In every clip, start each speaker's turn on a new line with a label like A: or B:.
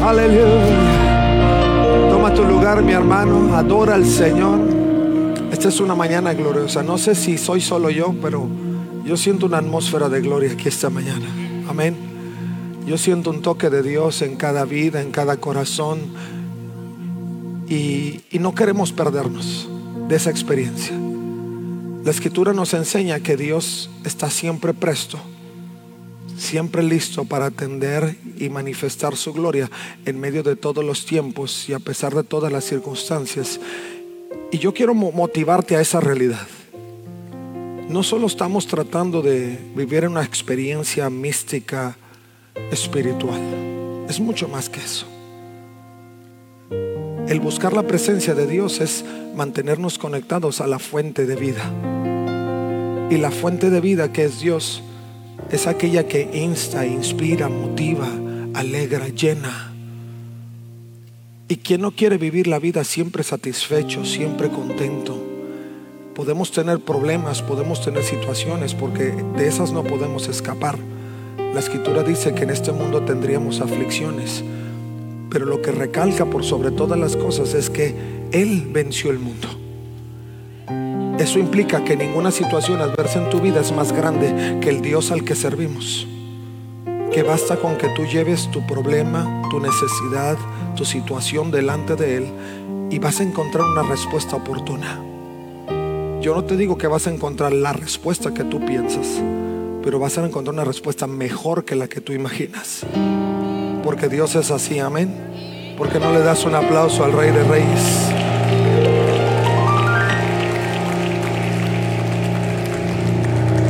A: Aleluya. Toma tu lugar, mi hermano. Adora al Señor. Esta es una mañana gloriosa. No sé si soy solo yo, pero yo siento una atmósfera de gloria aquí esta mañana. Amén. Yo siento un toque de Dios en cada vida, en cada corazón. Y, y no queremos perdernos de esa experiencia. La escritura nos enseña que Dios está siempre presto siempre listo para atender y manifestar su gloria en medio de todos los tiempos y a pesar de todas las circunstancias. Y yo quiero motivarte a esa realidad. No solo estamos tratando de vivir una experiencia mística espiritual, es mucho más que eso. El buscar la presencia de Dios es mantenernos conectados a la fuente de vida. Y la fuente de vida que es Dios es aquella que insta, inspira, motiva, alegra, llena. Y quien no quiere vivir la vida siempre satisfecho, siempre contento. Podemos tener problemas, podemos tener situaciones, porque de esas no podemos escapar. La escritura dice que en este mundo tendríamos aflicciones, pero lo que recalca por sobre todas las cosas es que Él venció el mundo. Eso implica que ninguna situación adversa en tu vida es más grande que el Dios al que servimos. Que basta con que tú lleves tu problema, tu necesidad, tu situación delante de Él y vas a encontrar una respuesta oportuna. Yo no te digo que vas a encontrar la respuesta que tú piensas, pero vas a encontrar una respuesta mejor que la que tú imaginas. Porque Dios es así, amén. Porque no le das un aplauso al Rey de Reyes.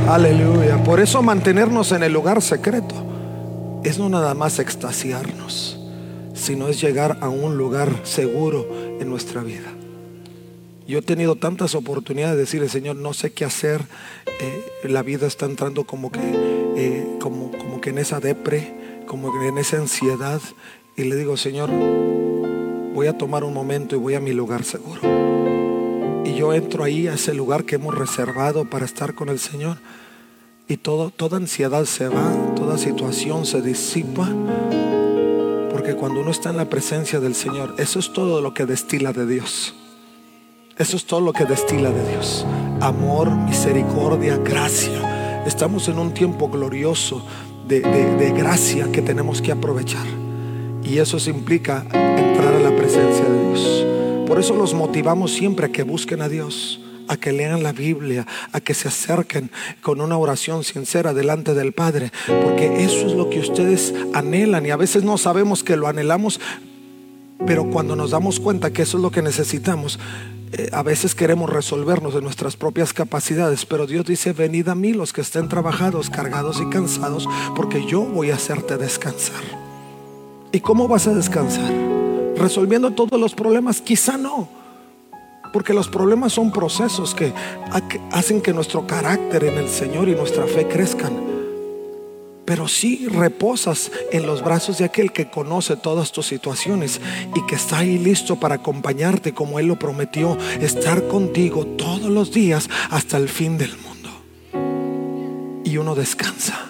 A: Aleluya. Por eso mantenernos en el lugar secreto es no nada más extasiarnos, sino es llegar a un lugar seguro en nuestra vida. Yo he tenido tantas oportunidades de decirle, Señor, no sé qué hacer. Eh, la vida está entrando como que, eh, como, como que en esa depre, como que en esa ansiedad. Y le digo, Señor, voy a tomar un momento y voy a mi lugar seguro yo entro ahí a ese lugar que hemos reservado para estar con el Señor y todo, toda ansiedad se va, toda situación se disipa, porque cuando uno está en la presencia del Señor, eso es todo lo que destila de Dios. Eso es todo lo que destila de Dios. Amor, misericordia, gracia. Estamos en un tiempo glorioso de, de gracia que tenemos que aprovechar. Y eso implica entrar a la presencia de Dios. Por eso los motivamos siempre a que busquen a Dios, a que lean la Biblia, a que se acerquen con una oración sincera delante del Padre, porque eso es lo que ustedes anhelan y a veces no sabemos que lo anhelamos, pero cuando nos damos cuenta que eso es lo que necesitamos, eh, a veces queremos resolvernos de nuestras propias capacidades, pero Dios dice, venid a mí los que estén trabajados, cargados y cansados, porque yo voy a hacerte descansar. ¿Y cómo vas a descansar? Resolviendo todos los problemas? Quizá no. Porque los problemas son procesos que hacen que nuestro carácter en el Señor y nuestra fe crezcan. Pero si reposas en los brazos de aquel que conoce todas tus situaciones y que está ahí listo para acompañarte como Él lo prometió, estar contigo todos los días hasta el fin del mundo. Y uno descansa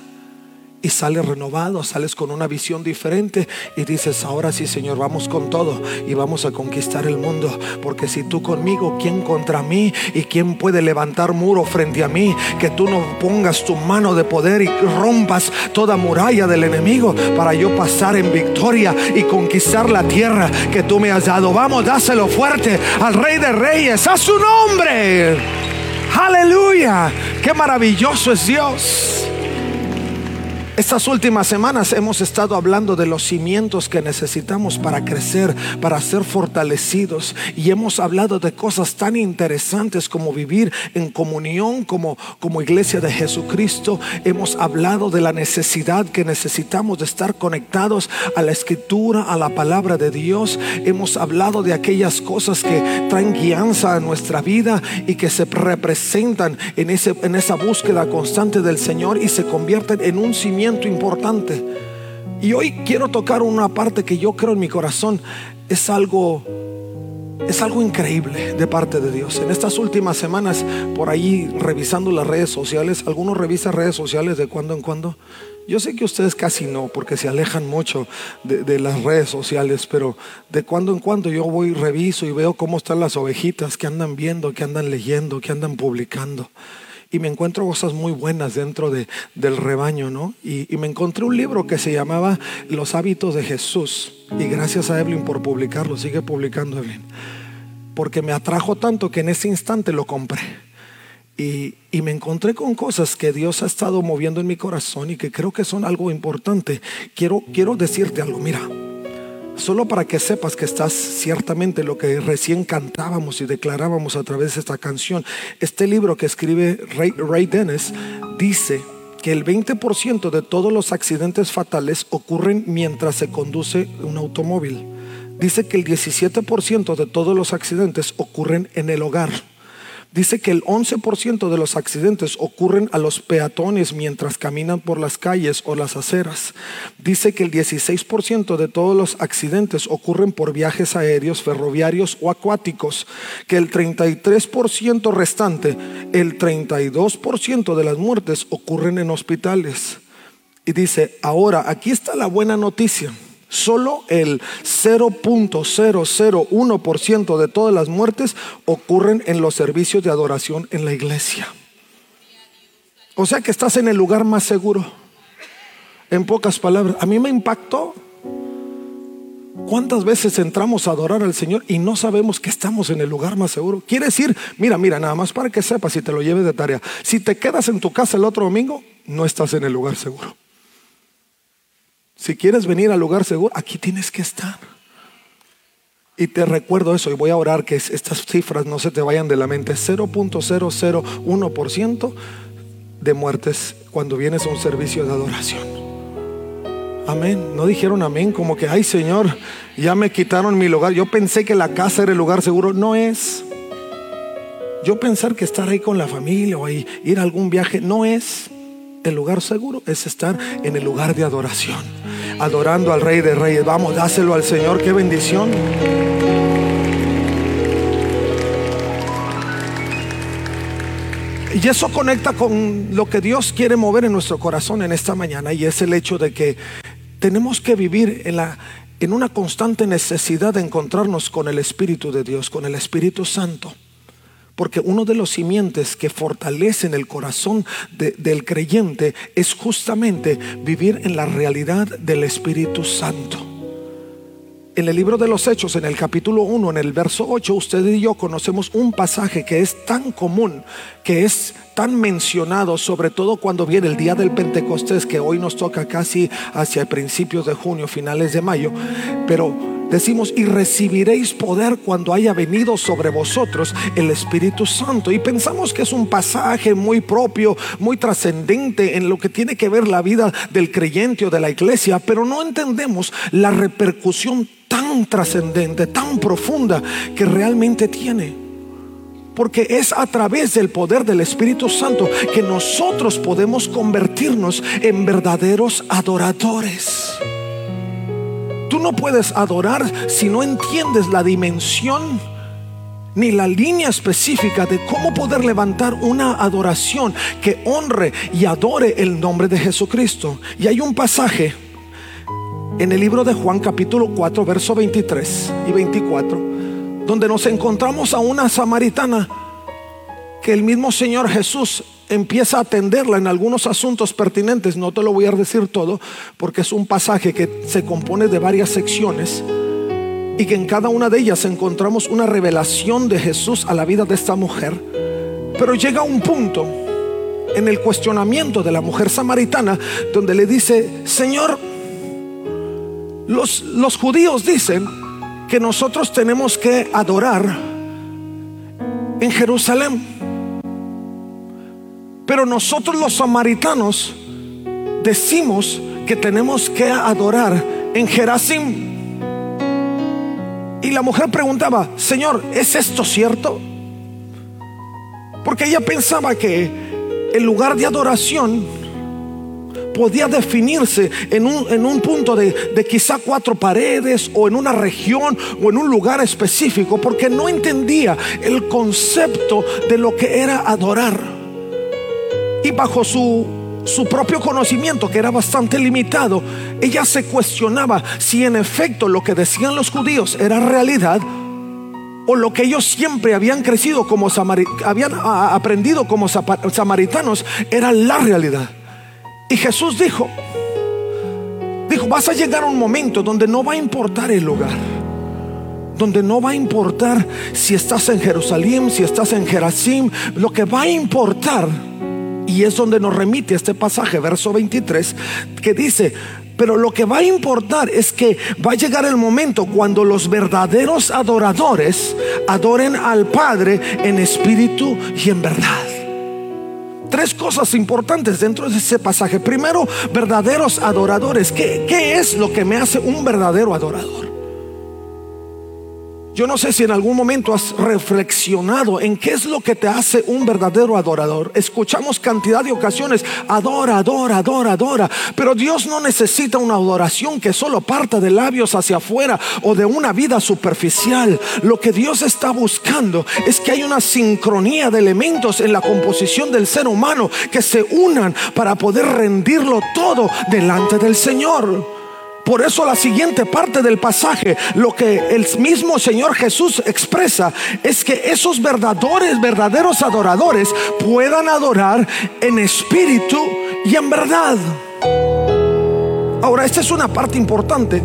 A: y sales renovado, sales con una visión diferente y dices, ahora sí Señor, vamos con todo y vamos a conquistar el mundo, porque si tú conmigo, ¿quién contra mí? ¿Y quién puede levantar muro frente a mí? Que tú no pongas tu mano de poder y rompas toda muralla del enemigo para yo pasar en victoria y conquistar la tierra que tú me has dado. Vamos, dáselo fuerte al Rey de Reyes, a su nombre. Aleluya, qué maravilloso es Dios. Estas últimas semanas hemos estado hablando de los cimientos que necesitamos para crecer, para ser fortalecidos. Y hemos hablado de cosas tan interesantes como vivir en comunión como, como iglesia de Jesucristo. Hemos hablado de la necesidad que necesitamos de estar conectados a la escritura, a la palabra de Dios. Hemos hablado de aquellas cosas que traen guianza a nuestra vida y que se representan en, ese, en esa búsqueda constante del Señor y se convierten en un cimiento importante. Y hoy quiero tocar una parte que yo creo en mi corazón es algo es algo increíble de parte de Dios. En estas últimas semanas, por ahí revisando las redes sociales, algunos revisan redes sociales de cuando en cuando. Yo sé que ustedes casi no, porque se alejan mucho de, las redes sociales, pero de cuando en cuando yo voy, reviso y veo cómo están las ovejitas que andan viendo, que andan leyendo, que andan publicando y me encuentro cosas muy buenas dentro de, del rebaño, ¿no? Y, me encontré un libro que se llamaba Los hábitos de Jesús. Y gracias a Evelyn por publicarlo, sigue publicando Evelyn. Porque me atrajo tanto que en ese instante lo compré. Y, y, me encontré con cosas que Dios ha estado moviendo en mi corazón y que creo que son algo importante. Quiero, quiero decirte algo, mira, Solo para que sepas que estás ciertamente lo que recién cantábamos y declarábamos a través de esta canción. Este libro que escribe Ray, Dennis dice que el 20% de todos los accidentes fatales ocurren mientras se conduce un automóvil. Dice que el 17% de todos los accidentes ocurren en el hogar. Dice que el 11% de los accidentes ocurren a los peatones mientras caminan por las calles o las aceras. Dice que el 16% de todos los accidentes ocurren por viajes aéreos, ferroviarios o acuáticos. Que el 33% restante, el 32% de las muertes ocurren en hospitales. Y dice, ahora, aquí está la buena noticia. Solo el 0.001% de todas las muertes ocurren en los servicios de adoración en la iglesia. O sea que estás en el lugar más seguro. En pocas palabras, a mí me impactó ¿Cuántas veces entramos a adorar al Señor y no sabemos que estamos en el lugar más seguro? Quiere decir, mira, mira, nada más para que sepas si te lo lleves de tarea. Si te quedas en tu casa el otro domingo, no estás en el lugar seguro. Si quieres venir al lugar seguro, aquí tienes que estar. Y te recuerdo eso y voy a orar que estas cifras no se te vayan de la mente. 0.001% de muertes cuando vienes a un servicio de adoración. Amén. No dijeron amén como que, ay Señor, ya me quitaron mi lugar. Yo pensé que la casa era el lugar seguro. No es. Yo pensar que estar ahí con la familia o ir a algún viaje no es. El lugar seguro es estar en el lugar de adoración, adorando al Rey de Reyes. Vamos, dáselo al Señor, qué bendición. Y eso conecta con lo que Dios quiere mover en nuestro corazón en esta mañana y es el hecho de que tenemos que vivir en, la, en una constante necesidad de encontrarnos con el Espíritu de Dios, con el Espíritu Santo. Porque uno de los simientes que fortalecen el corazón del creyente es justamente vivir en la realidad del Espíritu Santo. En el libro de los Hechos, en el capítulo 1, en el verso 8, usted y yo conocemos un pasaje que es tan común, que es tan mencionado, sobre todo cuando viene el día del Pentecostés, que hoy nos toca casi hacia principios de junio, finales de mayo. Pero decimos, y recibiréis poder cuando haya venido sobre vosotros el Espíritu Santo. Y pensamos que es un pasaje muy propio, muy trascendente en lo que tiene que ver la vida del creyente o de la iglesia, pero no entendemos la repercusión tan trascendente, tan profunda que realmente tiene porque es a través del poder del Espíritu Santo que nosotros podemos convertirnos en verdaderos adoradores. Tú no puedes adorar si no entiendes la dimensión ni la línea específica de cómo poder levantar una adoración que honre y adore el nombre de Jesucristo. Y hay un pasaje en el libro de Juan capítulo 4, verso 23 y 24, donde nos encontramos a una samaritana que el mismo Señor Jesús empieza a atenderla en algunos asuntos pertinentes. No te lo voy a decir todo porque es un pasaje que se compone de varias secciones y que en cada una de ellas encontramos una revelación de Jesús a la vida de esta mujer. Pero llega un punto en el cuestionamiento de la mujer samaritana, donde le dice, Señor, los, los judíos dicen que nosotros tenemos que adorar en Jerusalén. Pero nosotros los samaritanos decimos que tenemos que adorar en Gerasim. Y la mujer preguntaba, Señor, ¿es esto cierto? Porque ella pensaba que el lugar de adoración podía definirse en un, punto de, de, quizá cuatro paredes o en una región o en un lugar específico, porque no entendía el concepto de lo que era adorar. Y bajo su, su propio conocimiento, que era bastante limitado, ella se cuestionaba si en efecto lo que decían los judíos era realidad o lo que ellos siempre habían crecido como habían aprendido como samaritanos era la realidad. Y Jesús dijo, dijo, vas a llegar a un momento donde no va a importar el lugar. Donde no va a importar si estás en Jerusalén, si estás en Gerasim, lo que va a importar, y es donde nos remite este pasaje, verso 23, que dice, pero lo que va a importar es que va a llegar el momento cuando los verdaderos adoradores adoren al Padre en espíritu y en verdad. Tres cosas importantes dentro de ese pasaje. Primero, verdaderos adoradores. ¿Qué, ¿Qué, es lo que me hace un verdadero adorador? Yo no sé si en algún momento has reflexionado en qué es lo que te hace un verdadero adorador. Escuchamos cantidad de ocasiones, adora, adora, adora, adora. Pero Dios no necesita una adoración que solo parta de labios hacia afuera o de una vida superficial. Lo que Dios está buscando es que hay una sincronía de elementos en la composición del ser humano que se unan para poder rendirlo todo delante del Señor. Por eso la siguiente parte del pasaje, lo que el mismo Señor Jesús expresa, es que esos verdaderos, verdaderos adoradores puedan adorar en espíritu y en verdad. Ahora, esta es una parte importante,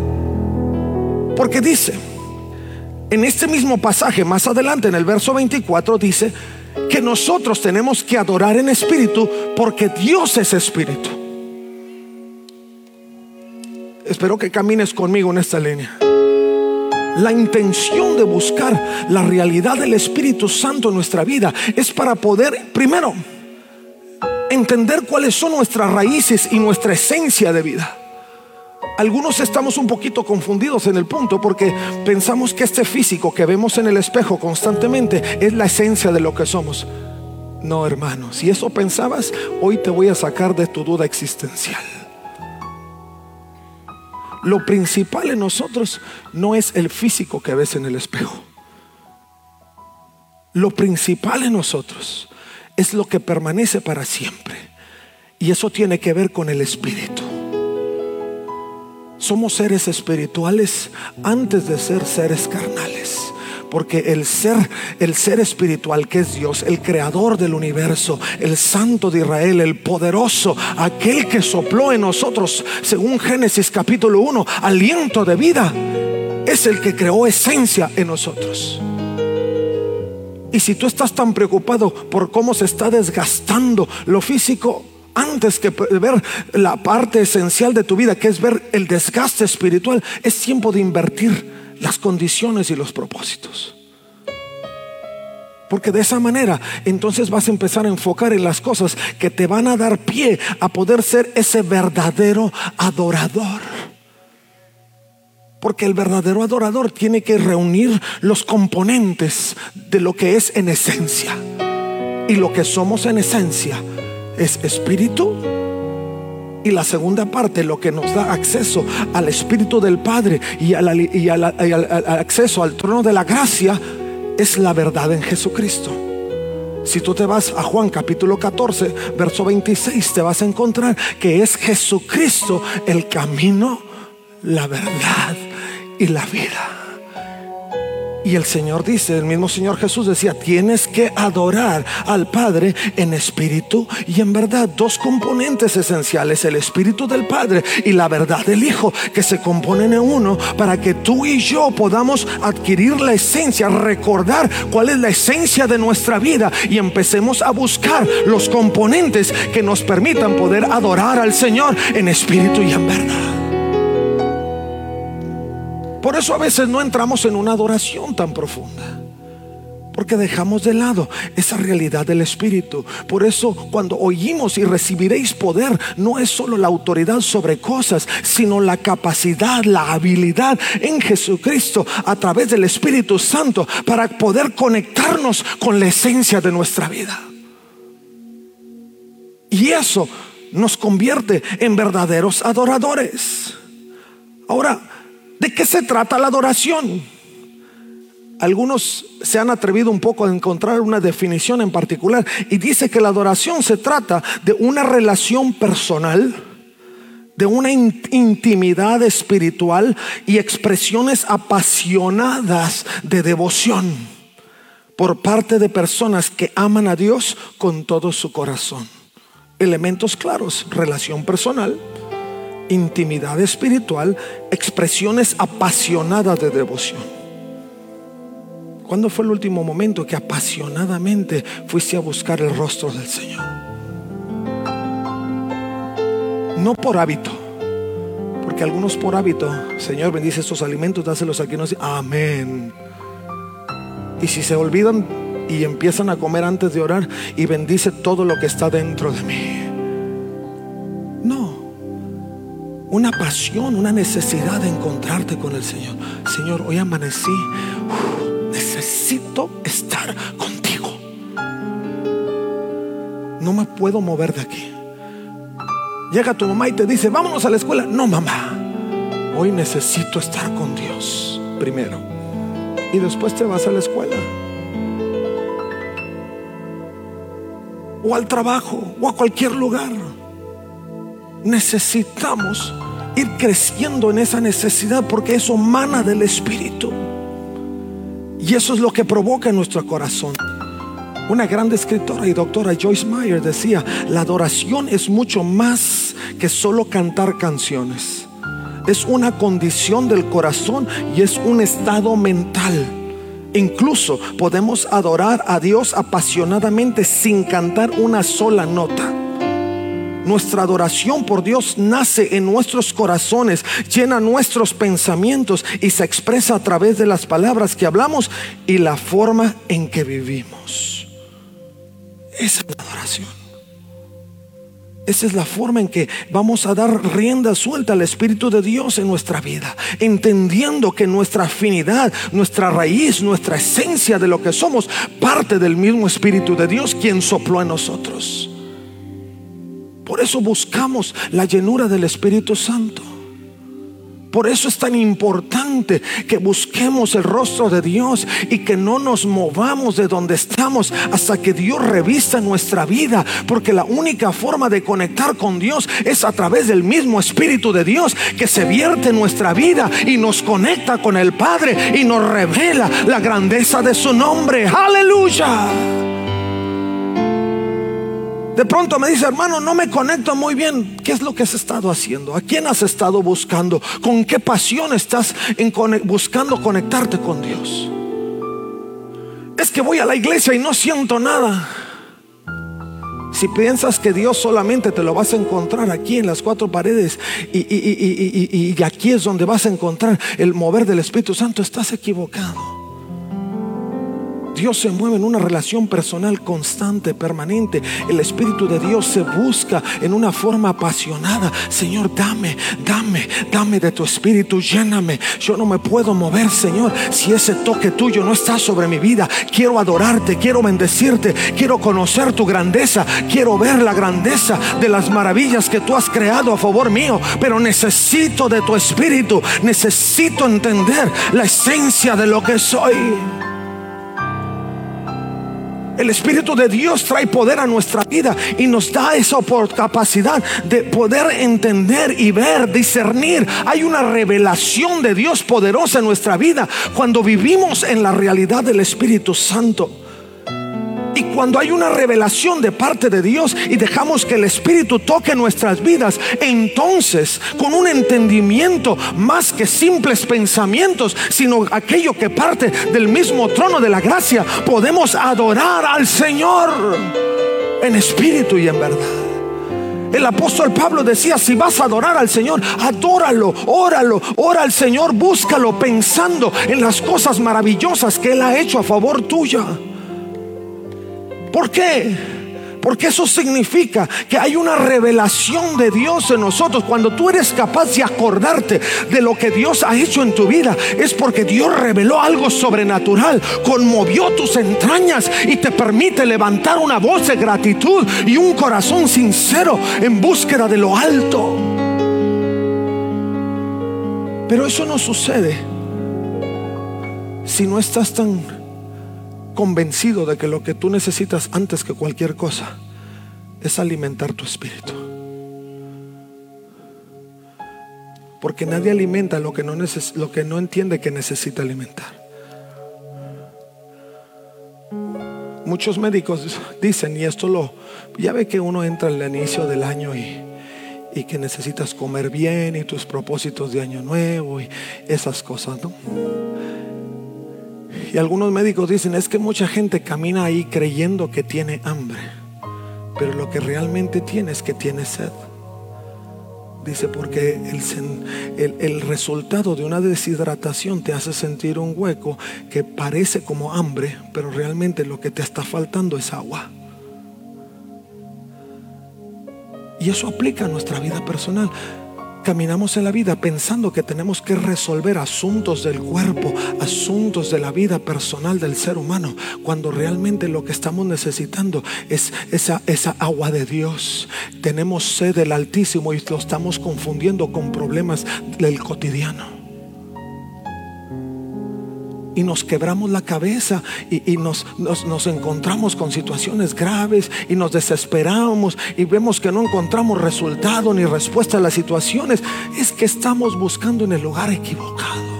A: porque dice, en este mismo pasaje, más adelante en el verso 24, dice que nosotros tenemos que adorar en espíritu porque Dios es espíritu. Espero que camines conmigo en esta línea. La intención de buscar la realidad del Espíritu Santo en nuestra vida es para poder, primero, entender cuáles son nuestras raíces y nuestra esencia de vida. Algunos estamos un poquito confundidos en el punto porque pensamos que este físico que vemos en el espejo constantemente es la esencia de lo que somos. No, hermano, si eso pensabas, hoy te voy a sacar de tu duda existencial. Lo principal en nosotros no es el físico que ves en el espejo. Lo principal en nosotros es lo que permanece para siempre. Y eso tiene que ver con el espíritu. Somos seres espirituales antes de ser seres carnales. Porque el ser, el ser espiritual que es Dios, el creador del universo, el santo de Israel, el poderoso, aquel que sopló en nosotros, según Génesis capítulo 1, aliento de vida, es el que creó esencia en nosotros. Y si tú estás tan preocupado por cómo se está desgastando lo físico, antes que ver la parte esencial de tu vida, que es ver el desgaste espiritual, es tiempo de invertir las condiciones y los propósitos. Porque de esa manera entonces vas a empezar a enfocar en las cosas que te van a dar pie a poder ser ese verdadero adorador. Porque el verdadero adorador tiene que reunir los componentes de lo que es en esencia. Y lo que somos en esencia es espíritu, y la segunda parte, lo que nos da acceso al Espíritu del Padre y, al, acceso al trono de la gracia, es la verdad en Jesucristo. Si tú te vas a Juan capítulo 14, verso 26, te vas a encontrar que es Jesucristo el camino, la verdad y la vida. Y el Señor dice, el mismo Señor Jesús decía, tienes que adorar al Padre en espíritu y en verdad. Dos componentes esenciales, el espíritu del Padre y la verdad del Hijo, que se componen en uno para que tú y yo podamos adquirir la esencia, recordar cuál es la esencia de nuestra vida y empecemos a buscar los componentes que nos permitan poder adorar al Señor en espíritu y en verdad. Por eso a veces no entramos en una adoración tan profunda. Porque dejamos de lado esa realidad del Espíritu. Por eso cuando oímos y recibiréis poder, no es solo la autoridad sobre cosas, sino la capacidad, la habilidad en Jesucristo a través del Espíritu Santo para poder conectarnos con la esencia de nuestra vida. Y eso nos convierte en verdaderos adoradores. Ahora, ¿De qué se trata la adoración? Algunos se han atrevido un poco a encontrar una definición en particular y dice que la adoración se trata de una relación personal, de una intimidad espiritual y expresiones apasionadas de devoción por parte de personas que aman a Dios con todo su corazón. Elementos claros, relación personal, intimidad espiritual, expresiones apasionadas de devoción. ¿Cuándo fue el último momento que apasionadamente fuiste a buscar el rostro del Señor? No por hábito, porque algunos por hábito, Señor, bendice estos alimentos, dáselos aquí. No, amén. Y si se olvidan y empiezan a comer antes de orar, y bendice todo lo que está dentro de mí. Una pasión, una necesidad de encontrarte con el Señor. Señor, hoy amanecí, necesito estar contigo. No me puedo mover de aquí. Llega tu mamá y te dice, vámonos a la escuela. No, mamá, hoy necesito estar con Dios primero. Y después te vas a la escuela. O al trabajo, o a cualquier lugar. Necesitamos ir creciendo en esa necesidad porque eso mana del Espíritu. Y eso es lo que provoca en nuestro corazón. Una gran escritora y doctora Joyce Meyer decía, la adoración es mucho más que solo cantar canciones. Es una condición del corazón y es un estado mental. Incluso podemos adorar a Dios apasionadamente sin cantar una sola nota. Nuestra adoración por Dios nace en nuestros corazones, llena nuestros pensamientos y se expresa a través de las palabras que hablamos y la forma en que vivimos. Esa es la adoración. Esa es la forma en que vamos a dar rienda suelta al Espíritu de Dios en nuestra vida, entendiendo que nuestra afinidad, nuestra raíz, nuestra esencia de lo que somos, parte del mismo Espíritu de Dios quien sopló en nosotros. Por eso buscamos la llenura del Espíritu Santo. Por eso es tan importante que busquemos el rostro de Dios y que no nos movamos de donde estamos hasta que Dios revista nuestra vida. Porque la única forma de conectar con Dios es a través del mismo Espíritu de Dios que se vierte en nuestra vida y nos conecta con el Padre y nos revela la grandeza de su nombre. Aleluya. De pronto me dice, hermano, no me conecto muy bien. ¿Qué es lo que has estado haciendo? ¿A quién has estado buscando? ¿Con qué pasión estás buscando conectarte con Dios? Es que voy a la iglesia y no siento nada. Si piensas que Dios solamente te lo vas a encontrar aquí en las cuatro paredes y, y aquí es donde vas a encontrar el mover del Espíritu Santo, estás equivocado. Dios se mueve en una relación personal constante, permanente. El Espíritu de Dios se busca en una forma apasionada. Señor, dame, dame, dame de tu Espíritu, lléname. Yo no me puedo mover, Señor, si ese toque tuyo no está sobre mi vida. Quiero adorarte, quiero bendecirte, quiero conocer tu grandeza, quiero ver la grandeza de las maravillas que tú has creado a favor mío. Pero necesito de tu Espíritu, necesito entender la esencia de lo que soy. El Espíritu de Dios trae poder a nuestra vida y nos da esa capacidad de poder entender y ver, discernir. Hay una revelación de Dios poderosa en nuestra vida cuando vivimos en la realidad del Espíritu Santo. Y cuando hay una revelación de parte de Dios y dejamos que el Espíritu toque nuestras vidas, entonces con un entendimiento más que simples pensamientos, sino aquello que parte del mismo trono de la gracia, podemos adorar al Señor en espíritu y en verdad. El apóstol Pablo decía, si vas a adorar al Señor, adóralo, óralo, ora al Señor, búscalo pensando en las cosas maravillosas que Él ha hecho a favor tuya. ¿Por qué? Porque eso significa que hay una revelación de Dios en nosotros. Cuando tú eres capaz de acordarte de lo que Dios ha hecho en tu vida, es porque Dios reveló algo sobrenatural, conmovió tus entrañas y te permite levantar una voz de gratitud y un corazón sincero en búsqueda de lo alto. Pero eso no sucede si no estás tan convencido de que lo que tú necesitas antes que cualquier cosa es alimentar tu espíritu. Porque nadie alimenta lo que no, lo que no entiende que necesita alimentar. Muchos médicos dicen, y esto lo, ya ve que uno entra al inicio del año y, y que necesitas comer bien y tus propósitos de año nuevo y esas cosas, ¿no? Y algunos médicos dicen, es que mucha gente camina ahí creyendo que tiene hambre, pero lo que realmente tiene es que tiene sed. Dice, porque el, el, resultado de una deshidratación te hace sentir un hueco que parece como hambre, pero realmente lo que te está faltando es agua. Y eso aplica a nuestra vida personal. Caminamos en la vida pensando que tenemos que resolver asuntos del cuerpo, asuntos de la vida personal del ser humano, cuando realmente lo que estamos necesitando es esa, agua de Dios. Tenemos sed del Altísimo y lo estamos confundiendo con problemas del cotidiano y nos quebramos la cabeza y, nos, nos, encontramos con situaciones graves y nos desesperamos y vemos que no encontramos resultado ni respuesta a las situaciones, es que estamos buscando en el lugar equivocado.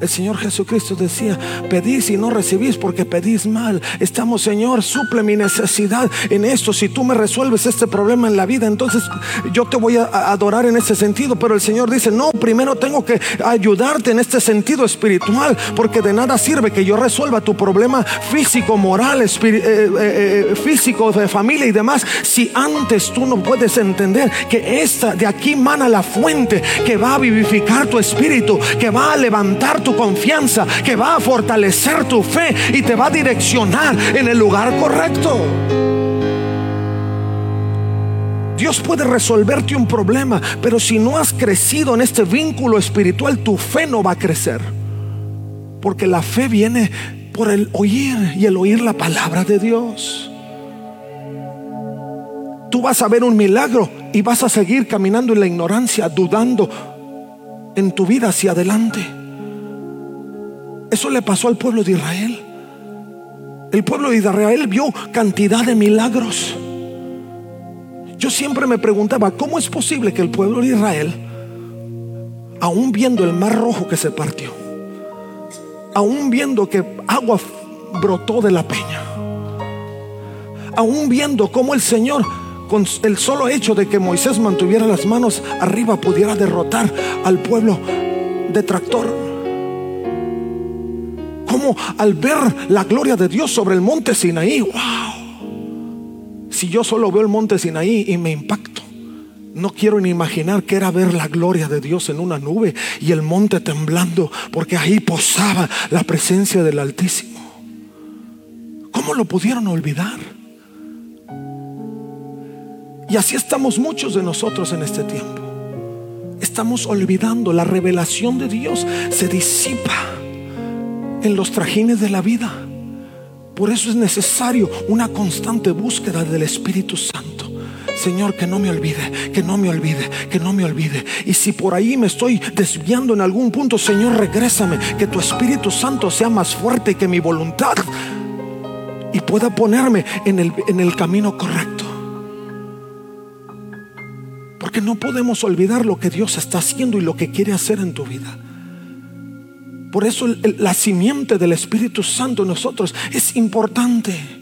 A: El Señor Jesucristo decía, pedís y no recibís porque pedís mal. Estamos, Señor, suple mi necesidad en esto. Si tú me resuelves este problema en la vida, entonces yo te voy a adorar en ese sentido. Pero el Señor dice, no, primero tengo que ayudarte en este sentido espiritual, porque de nada sirve que yo resuelva tu problema físico, moral, eh, eh, eh, físico, de familia y demás, si antes tú no puedes entender que esta de aquí mana la fuente que va a vivificar tu espíritu, que va a levantar tu confianza, que va a fortalecer tu fe y te va a direccionar en el lugar correcto. Dios puede resolverte un problema, pero si no has crecido en este vínculo espiritual, tu fe no va a crecer. Porque la fe viene por el oír y el oír la palabra de Dios. Tú vas a ver un milagro y vas a seguir caminando en la ignorancia, dudando en tu vida hacia adelante. Eso le pasó al pueblo de Israel. El pueblo de Israel vio cantidad de milagros. Yo siempre me preguntaba, ¿cómo es posible que el pueblo de Israel, aún viendo el mar rojo que se partió, aún viendo que agua brotó de la peña, aún viendo cómo el Señor, con el solo hecho de que Moisés mantuviera las manos arriba, pudiera derrotar al pueblo detractor, al ver la gloria de Dios sobre el monte Sinaí, wow. Si yo solo veo el monte Sinaí y me impacto, no quiero ni imaginar que era ver la gloria de Dios en una nube y el monte temblando, porque ahí posaba la presencia del Altísimo. ¿Cómo lo pudieron olvidar? Y así estamos muchos de nosotros en este tiempo. Estamos olvidando la revelación de Dios, se disipa en los trajines de la vida. Por eso es necesario una constante búsqueda del Espíritu Santo. Señor, que no me olvide, que no me olvide, que no me olvide. Y si por ahí me estoy desviando en algún punto, Señor, regrésame. Que tu Espíritu Santo sea más fuerte que mi voluntad. y pueda ponerme en el, en el camino correcto. Porque no podemos olvidar lo que Dios está haciendo y lo que quiere hacer en tu vida. Por eso la simiente del Espíritu Santo en nosotros es importante.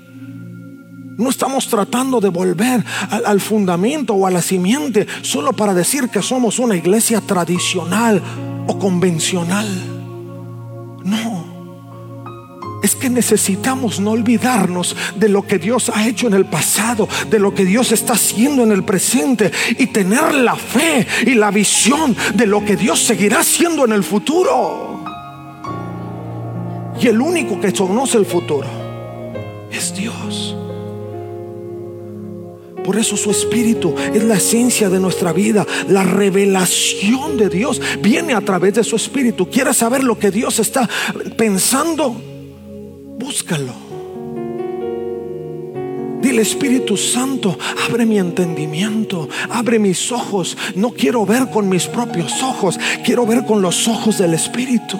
A: No estamos tratando de volver al, fundamento o a la simiente solo para decir que somos una iglesia tradicional o convencional. No. Es que necesitamos no olvidarnos de lo que Dios ha hecho en el pasado, de lo que Dios está haciendo en el presente y tener la fe y la visión de lo que Dios seguirá haciendo en el futuro. Y el único que conoce el futuro es Dios. Por eso su espíritu es la esencia de nuestra vida. La revelación de Dios viene a través de su espíritu. ¿Quieres saber lo que Dios está pensando? Búscalo. Dile Espíritu Santo, abre mi entendimiento, abre mis ojos. No quiero ver con mis propios ojos, quiero ver con los ojos del Espíritu.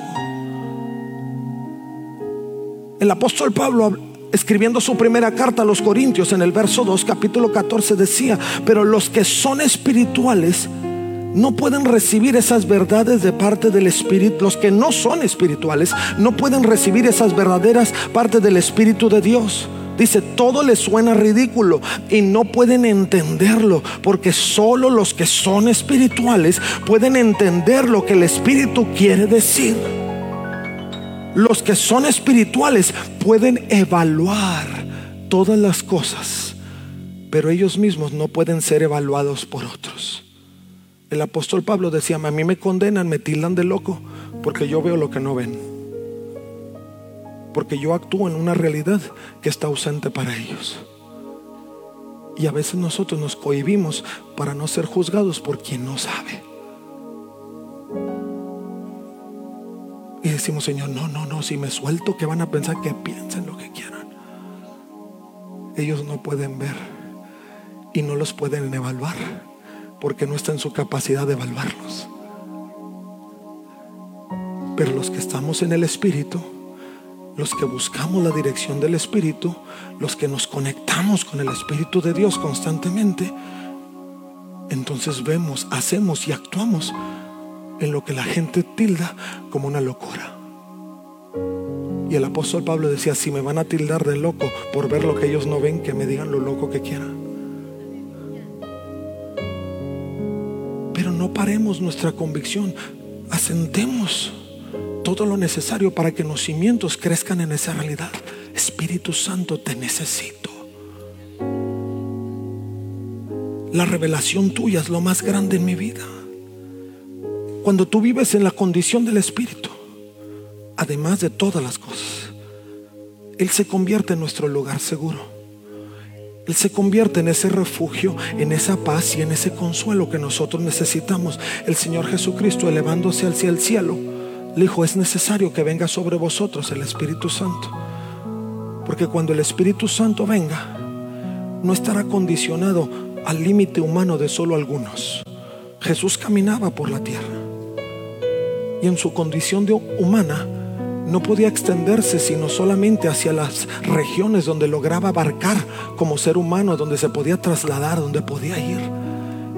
A: El apóstol Pablo, escribiendo su primera carta a los Corintios en el verso 2, capítulo 14, decía, pero los que son espirituales no pueden recibir esas verdades de parte del Espíritu. Los que no son espirituales no pueden recibir esas verdaderas partes del Espíritu de Dios. Dice, todo les suena ridículo y no pueden entenderlo, porque solo los que son espirituales pueden entender lo que el Espíritu quiere decir. Los que son espirituales pueden evaluar todas las cosas, pero ellos mismos no pueden ser evaluados por otros. El apóstol Pablo decía, a mí me condenan, me tildan de loco, porque yo veo lo que no ven. Porque yo actúo en una realidad que está ausente para ellos. Y a veces nosotros nos cohibimos para no ser juzgados por quien no sabe. Y decimos, Señor, no, no, no, si me suelto, que van a pensar que piensen lo que quieran. Ellos no pueden ver y no los pueden evaluar porque no está en su capacidad de evaluarlos. Pero los que estamos en el Espíritu, los que buscamos la dirección del Espíritu, los que nos conectamos con el Espíritu de Dios constantemente, entonces vemos, hacemos y actuamos en lo que la gente tilda como una locura. Y el apóstol Pablo decía, si me van a tildar de loco por ver lo que ellos no ven, que me digan lo loco que quieran. Pero no paremos nuestra convicción, asentemos todo lo necesario para que los cimientos crezcan en esa realidad. Espíritu Santo, te necesito. La revelación tuya es lo más grande en mi vida. Cuando tú vives en la condición del Espíritu, además de todas las cosas, Él se convierte en nuestro lugar seguro. Él se convierte en ese refugio, en esa paz y en ese consuelo que nosotros necesitamos. El Señor Jesucristo elevándose hacia el cielo, le dijo, es necesario que venga sobre vosotros el Espíritu Santo. Porque cuando el Espíritu Santo venga, no estará condicionado al límite humano de solo algunos. Jesús caminaba por la tierra y en su condición de humana no podía extenderse sino solamente hacia las regiones donde lograba abarcar como ser humano, donde se podía trasladar, donde podía ir.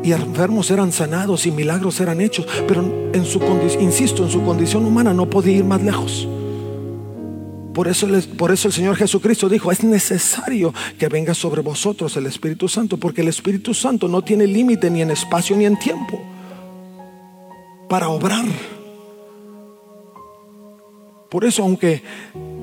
A: Y enfermos eran sanados y milagros eran hechos, pero en su insisto, en su condición humana no podía ir más lejos. Por eso, por eso el Señor Jesucristo dijo, es necesario que venga sobre vosotros el Espíritu Santo, porque el Espíritu Santo no tiene límite ni en espacio ni en tiempo para obrar. Por eso, aunque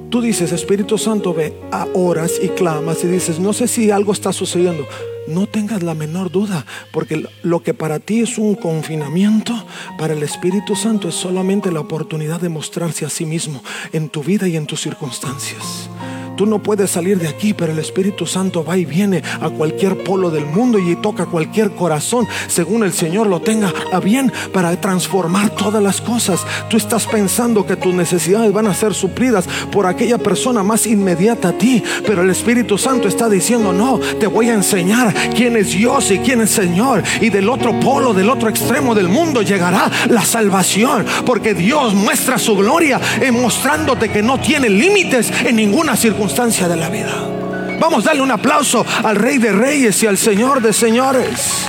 A: tú dices, Espíritu Santo, ve a horas y clamas y dices, no sé si algo está sucediendo, no tengas la menor duda, porque lo que para ti es un confinamiento, para el Espíritu Santo es solamente la oportunidad de mostrarse a sí mismo en tu vida y en tus circunstancias. Tú no puedes salir de aquí, pero el Espíritu Santo va y viene a cualquier polo del mundo y toca cualquier corazón según el Señor lo tenga a bien para transformar todas las cosas. Tú estás pensando que tus necesidades van a ser suplidas por aquella persona más inmediata a ti, pero el Espíritu Santo está diciendo, no, te voy a enseñar quién es Dios y quién es Señor. Y del otro polo, del otro extremo del mundo llegará la salvación, porque Dios muestra su gloria en mostrándote que no tiene límites en ninguna circunstancia de la vida. Vamos a darle un aplauso al Rey de Reyes y al Señor de Señores.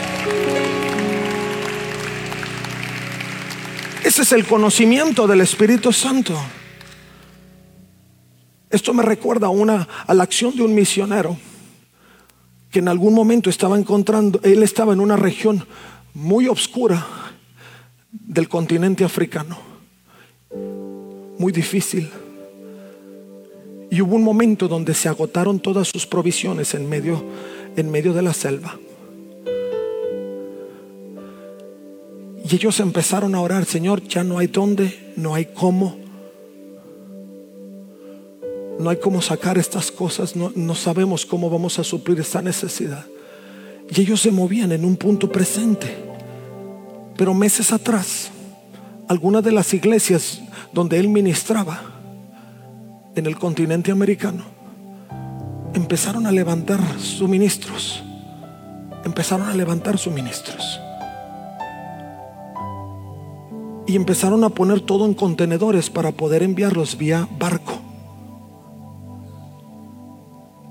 A: Ese es el conocimiento del Espíritu Santo. Esto me recuerda a, una, a la acción de un misionero que en algún momento estaba encontrando, él estaba en una región muy oscura del continente africano, muy difícil. Y hubo un momento donde se agotaron todas sus provisiones en medio, en medio de la selva. Y ellos empezaron a orar, Señor, ya no hay dónde, no hay cómo, no hay cómo sacar estas cosas, no, no sabemos cómo vamos a suplir esta necesidad. Y ellos se movían en un punto presente. Pero meses atrás, algunas de las iglesias donde él ministraba en el continente americano empezaron a levantar suministros. Empezaron a levantar suministros. Y empezaron a poner todo en contenedores para poder enviarlos vía barco.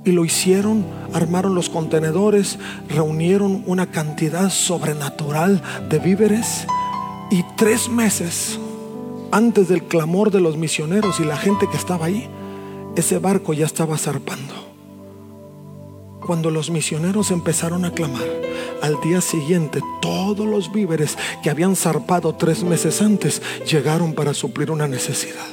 A: Y lo hicieron, armaron los contenedores, reunieron una cantidad sobrenatural de víveres. Y tres meses antes del clamor de los misioneros y la gente que estaba ahí, ese barco ya estaba zarpando. Cuando los misioneros empezaron a clamar, al día siguiente todos los víveres que habían zarpado tres meses antes llegaron para suplir una necesidad.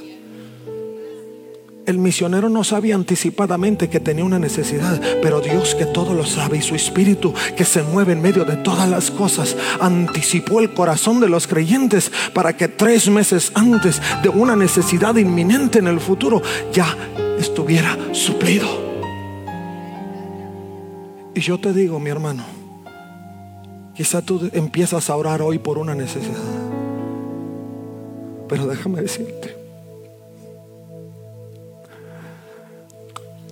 A: El misionero no sabía anticipadamente que tenía una necesidad, pero Dios que todo lo sabe y su espíritu que se mueve en medio de todas las cosas, anticipó el corazón de los creyentes para que tres meses antes de una necesidad inminente en el futuro ya estuviera suplido. Y yo te digo, mi hermano, quizá tú empiezas a orar hoy por una necesidad, pero déjame decirte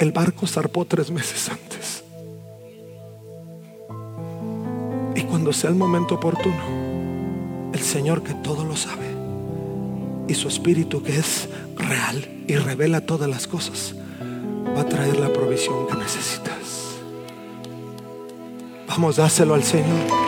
A: El barco zarpó tres meses antes. Y cuando sea el momento oportuno, el Señor que todo lo sabe y su Espíritu que es real y revela todas las cosas, va a traer la provisión que necesitas. Vamos, dáselo al Señor.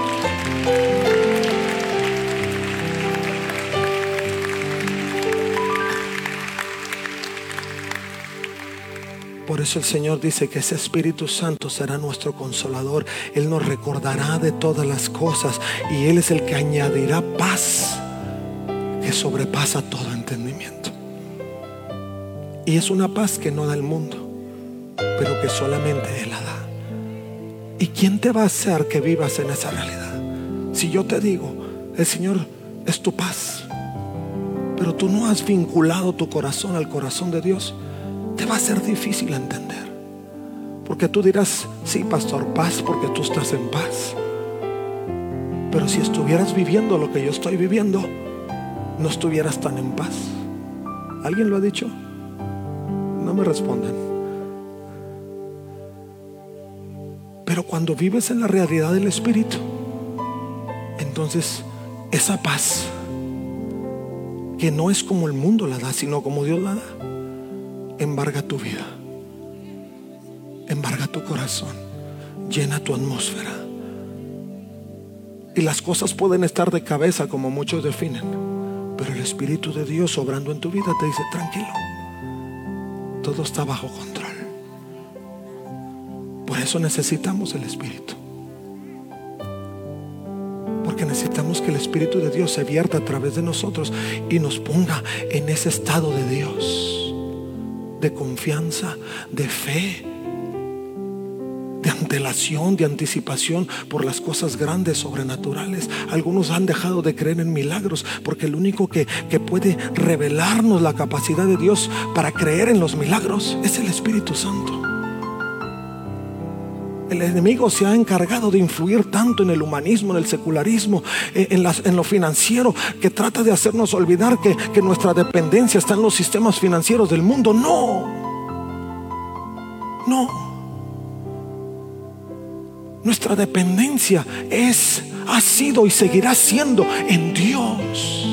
A: Por eso el Señor dice que ese Espíritu Santo será nuestro consolador. Él nos recordará de todas las cosas y Él es el que añadirá paz que sobrepasa todo entendimiento. Y es una paz que no da el mundo, pero que solamente Él la da. ¿Y quién te va a hacer que vivas en esa realidad? Si yo te digo, el Señor es tu paz, pero tú no has vinculado tu corazón al corazón de Dios, te va a ser difícil entender. Porque tú dirás, sí, pastor, paz porque tú estás en paz. Pero si estuvieras viviendo lo que yo estoy viviendo, no estuvieras tan en paz. ¿Alguien lo ha dicho? Me respondan. Pero cuando vives en la realidad del Espíritu, entonces esa paz, que no es como el mundo la da, sino como Dios la da, embarga tu vida, embarga tu corazón, llena tu atmósfera. Y las cosas pueden estar de cabeza como muchos definen, pero el Espíritu de Dios obrando en tu vida te dice, tranquilo, todo está bajo control. Por eso necesitamos el Espíritu. Porque necesitamos que el Espíritu de Dios se vierta a través de nosotros y nos ponga en ese estado de Dios de confianza, de fe, antelación, de anticipación por las cosas grandes, sobrenaturales. Algunos han dejado de creer en milagros porque el único que, que puede revelarnos la capacidad de Dios para creer en los milagros es el Espíritu Santo. El enemigo se ha encargado de influir tanto en el humanismo, en el secularismo, en, en lo financiero, que trata de hacernos olvidar que, que nuestra dependencia está en los sistemas financieros del mundo. No, no. Nuestra dependencia es, ha sido y seguirá siendo en Dios,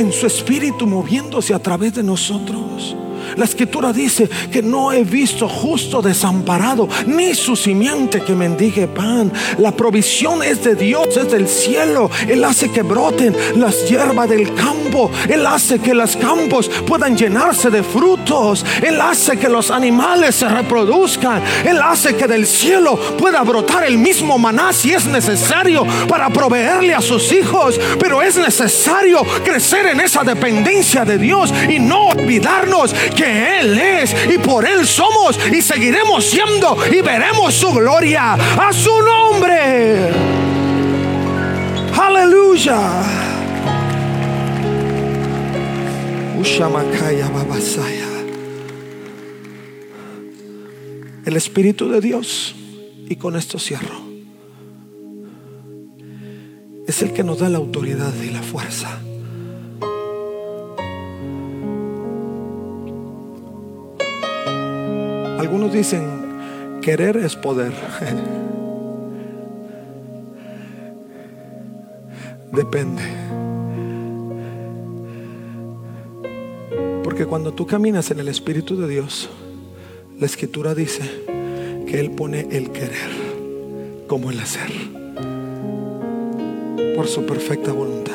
A: en su espíritu moviéndose a través de nosotros. La escritura dice que no he visto justo desamparado, ni su simiente que mendigue pan. La provisión es de Dios, es del cielo. Él hace que broten las hierbas del campo. Él hace que los campos puedan llenarse de frutos. Él hace que los animales se reproduzcan. Él hace que del cielo pueda brotar el mismo maná si es necesario para proveerle a sus hijos. Pero es necesario crecer en esa dependencia de Dios y no olvidarnos que Él es y por Él somos y seguiremos siendo y veremos su gloria a su nombre. Aleluya. El Espíritu de Dios, y con esto cierro, es el que nos da la autoridad y la fuerza. Algunos dicen, querer es poder. Depende. Porque cuando tú caminas en el Espíritu de Dios, la Escritura dice que Él pone el querer como el hacer. Por su perfecta voluntad.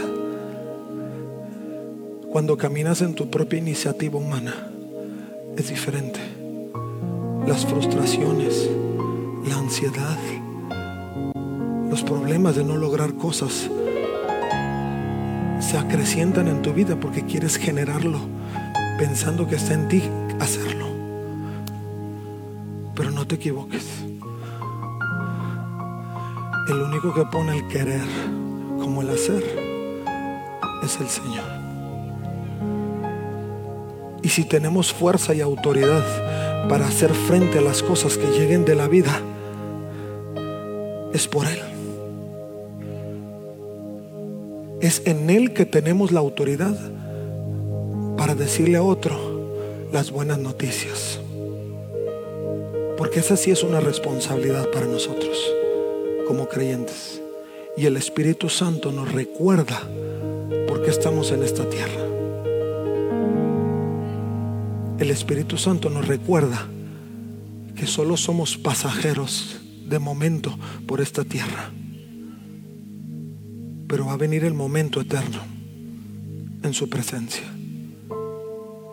A: Cuando caminas en tu propia iniciativa humana, es diferente. Las frustraciones, la ansiedad, los problemas de no lograr cosas se acrecientan en tu vida porque quieres generarlo pensando que está en ti hacerlo. Pero no te equivoques. El único que pone el querer como el hacer es el Señor. Y si tenemos fuerza y autoridad para hacer frente a las cosas que lleguen de la vida, es por Él. Es en Él que tenemos la autoridad para decirle a otro las buenas noticias. Porque esa sí es una responsabilidad para nosotros como creyentes. Y el Espíritu Santo nos recuerda por qué estamos en esta tierra. El Espíritu Santo nos recuerda que solo somos pasajeros de momento por esta tierra. Pero va a venir el momento eterno en su presencia.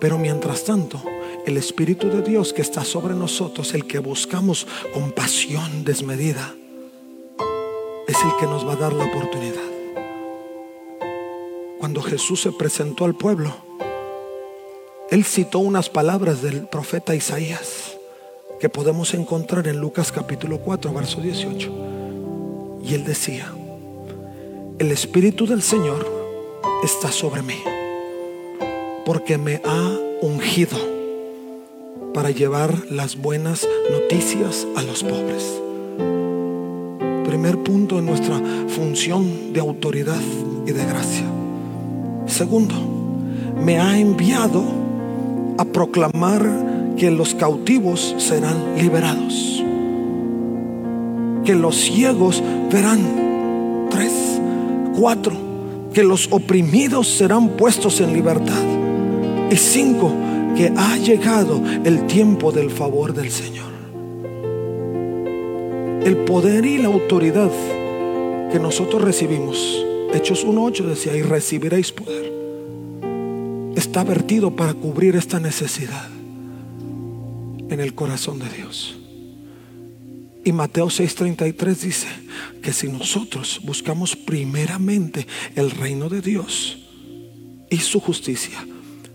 A: Pero mientras tanto, el Espíritu de Dios que está sobre nosotros, el que buscamos con pasión desmedida, es el que nos va a dar la oportunidad. Cuando Jesús se presentó al pueblo, él citó unas palabras del profeta Isaías que podemos encontrar en Lucas capítulo 4, verso 18. Y él decía, el Espíritu del Señor está sobre mí, porque me ha ungido para llevar las buenas noticias a los pobres. Primer punto en nuestra función de autoridad y de gracia. Segundo, me ha enviado a proclamar que los cautivos serán liberados, que los ciegos verán. Tres, cuatro, que los oprimidos serán puestos en libertad. Y cinco, que ha llegado el tiempo del favor del Señor. El poder y la autoridad que nosotros recibimos, Hechos 1.8 decía, y recibiréis poder, está vertido para cubrir esta necesidad en el corazón de Dios. Y Mateo 6:33 dice que si nosotros buscamos primeramente el reino de Dios y su justicia,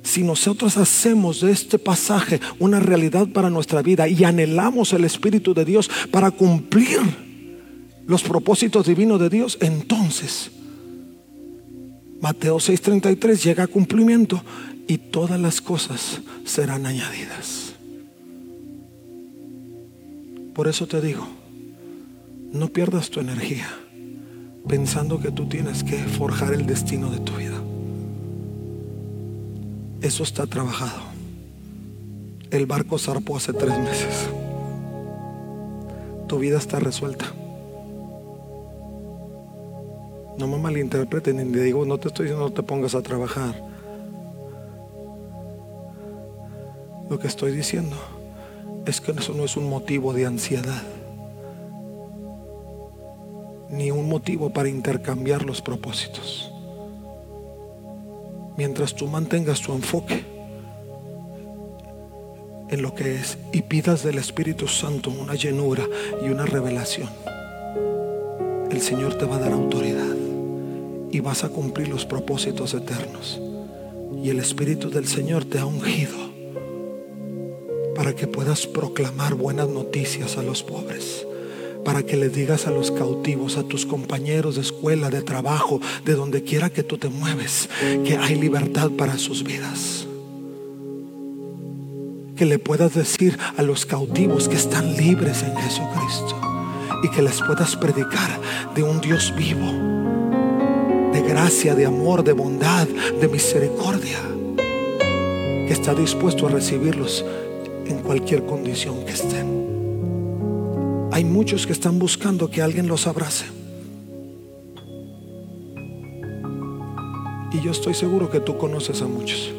A: si nosotros hacemos de este pasaje una realidad para nuestra vida y anhelamos el Espíritu de Dios para cumplir los propósitos divinos de Dios, entonces Mateo 6:33 llega a cumplimiento y todas las cosas serán añadidas. Por eso te digo, no pierdas tu energía pensando que tú tienes que forjar el destino de tu vida. Eso está trabajado. El barco zarpó hace tres meses. Tu vida está resuelta. No me malinterpreten ni digo, no te estoy diciendo no te pongas a trabajar. Que estoy diciendo es que eso no es un motivo de ansiedad, ni un motivo para intercambiar los propósitos. Mientras tú mantengas tu enfoque en lo que es y pidas del Espíritu Santo una llenura y una revelación, el Señor te va a dar autoridad y vas a cumplir los propósitos eternos. Y el Espíritu del Señor te ha ungido para que puedas proclamar buenas noticias a los pobres para que le digas a los cautivos, a tus compañeros de escuela, de trabajo, de donde quiera que tú te mueves, que hay libertad para sus vidas. Que le puedas decir a los cautivos que están libres en Jesucristo y que les puedas predicar de un Dios vivo, de gracia, de amor, de bondad, de misericordia, que está dispuesto a recibirlos en cualquier condición que estén. Hay muchos que están buscando que alguien los abrace. Y yo estoy seguro que tú conoces a muchos.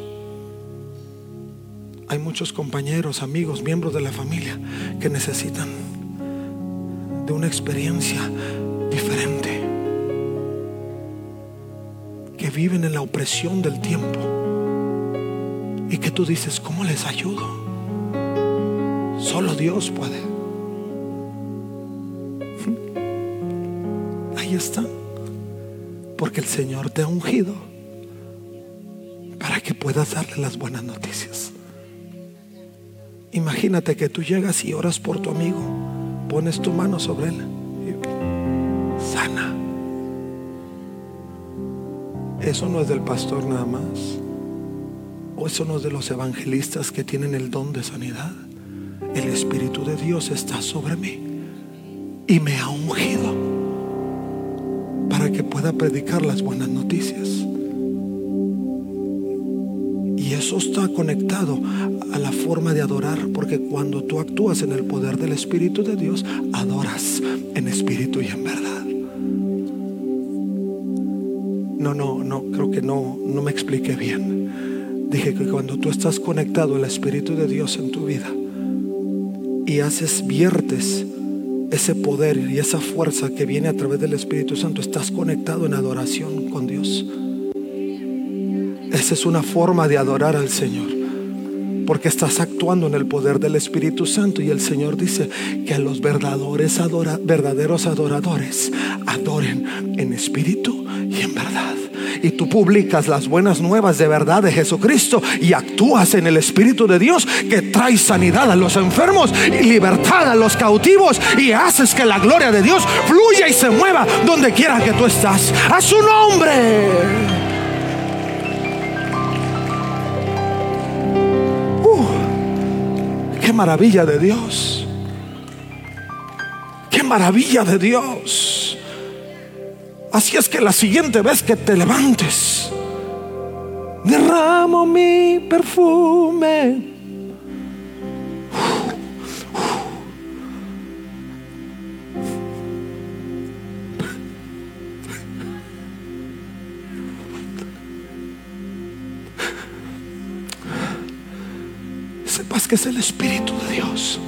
A: Hay muchos compañeros, amigos, miembros de la familia que necesitan de una experiencia diferente. Que viven en la opresión del tiempo. Y que tú dices, ¿cómo les ayudo? Solo Dios puede. está. Porque el Señor te ha ungido para que puedas darle las buenas noticias. Imagínate que tú llegas y oras por tu amigo, pones tu mano sobre él, y sana. Eso no es del pastor nada más. O eso no es de los evangelistas que tienen el don de sanidad. El Espíritu de Dios está sobre mí y me ha ungido para que pueda predicar las buenas noticias. Y eso está conectado a la forma de adorar, porque cuando tú actúas en el poder del Espíritu de Dios, adoras en espíritu y en verdad. No, no, no, creo que no, no me expliqué bien. Dije que cuando tú estás conectado al Espíritu de Dios en tu vida y haces, viertes ese poder y esa fuerza que viene a través del Espíritu Santo, estás conectado en adoración con Dios. Esa es una forma de adorar al Señor. Porque estás actuando en el poder del Espíritu Santo y el Señor dice que a los verdaderos, verdaderos adoradores adoren en espíritu y en verdad y tú publicas las buenas nuevas de verdad de Jesucristo y actúas en el Espíritu de Dios que trae sanidad a los enfermos y libertad a los cautivos y haces que la gloria de Dios fluya y se mueva donde quiera que tú estás. A su nombre. Uh, qué maravilla de Dios. Qué maravilla de Dios. Así es que la siguiente vez que te levantes, derramo mi perfume. Sepas que es el Espíritu de Dios.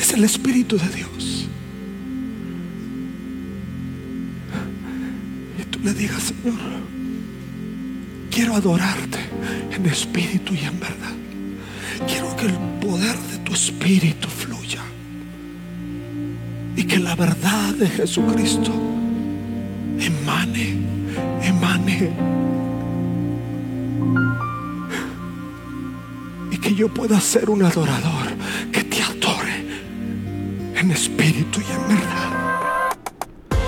A: Es el Espíritu de Dios. Diga, Señor, quiero adorarte en espíritu y en verdad. Quiero que el poder de tu espíritu fluya. Y que la verdad de Jesucristo emane, emane. Y que yo pueda ser un adorador que te adore en espíritu y en verdad.